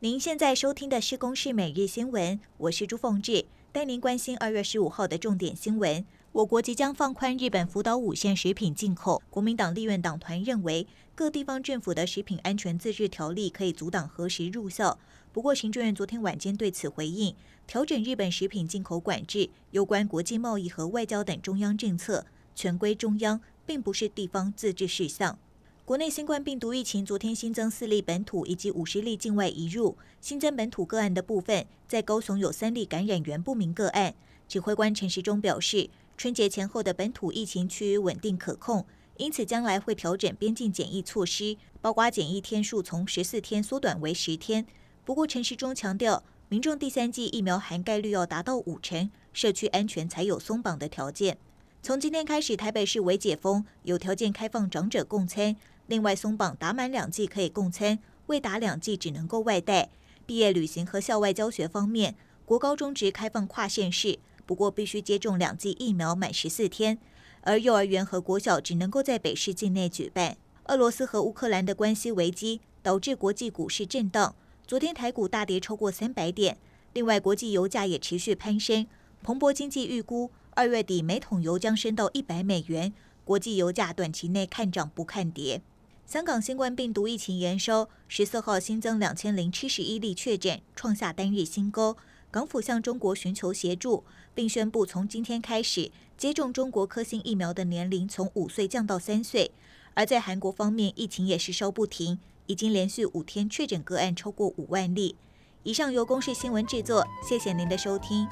您现在收听的是《公视每日新闻》，我是朱凤志，带您关心二月十五号的重点新闻。我国即将放宽日本福岛五县食品进口。国民党立院党团认为，各地方政府的食品安全自治条例可以阻挡核食入校。不过，行政院昨天晚间对此回应，调整日本食品进口管制，有关国际贸易和外交等中央政策，全归中央，并不是地方自治事项。国内新冠病毒疫情昨天新增四例本土以及五十例境外移入，新增本土个案的部分，在高雄有三例感染源不明个案。指挥官陈时中表示，春节前后的本土疫情趋于稳定可控，因此将来会调整边境检疫措施，包括检疫天数从十四天缩短为十天。不过，陈时中强调，民众第三剂疫苗涵盖率要达到五成，社区安全才有松绑的条件。从今天开始，台北市为解封，有条件开放长者共餐，另外松绑打满两剂可以共餐，未打两剂只能够外带。毕业旅行和校外教学方面，国高中职开放跨县市。不过必须接种两剂疫苗满十四天，而幼儿园和国小只能够在北市境内举办。俄罗斯和乌克兰的关系危机导致国际股市震荡，昨天台股大跌超过三百点。另外，国际油价也持续攀升。彭博经济预估，二月底每桶油将升到一百美元。国际油价短期内看涨不看跌。香港新冠病毒疫情延烧，十四号新增两千零七十一例确诊，创下单日新高。港府向中国寻求协助，并宣布从今天开始接种中国科兴疫苗的年龄从五岁降到三岁。而在韩国方面，疫情也是烧不停，已经连续五天确诊个案超过五万例。以上由公视新闻制作，谢谢您的收听。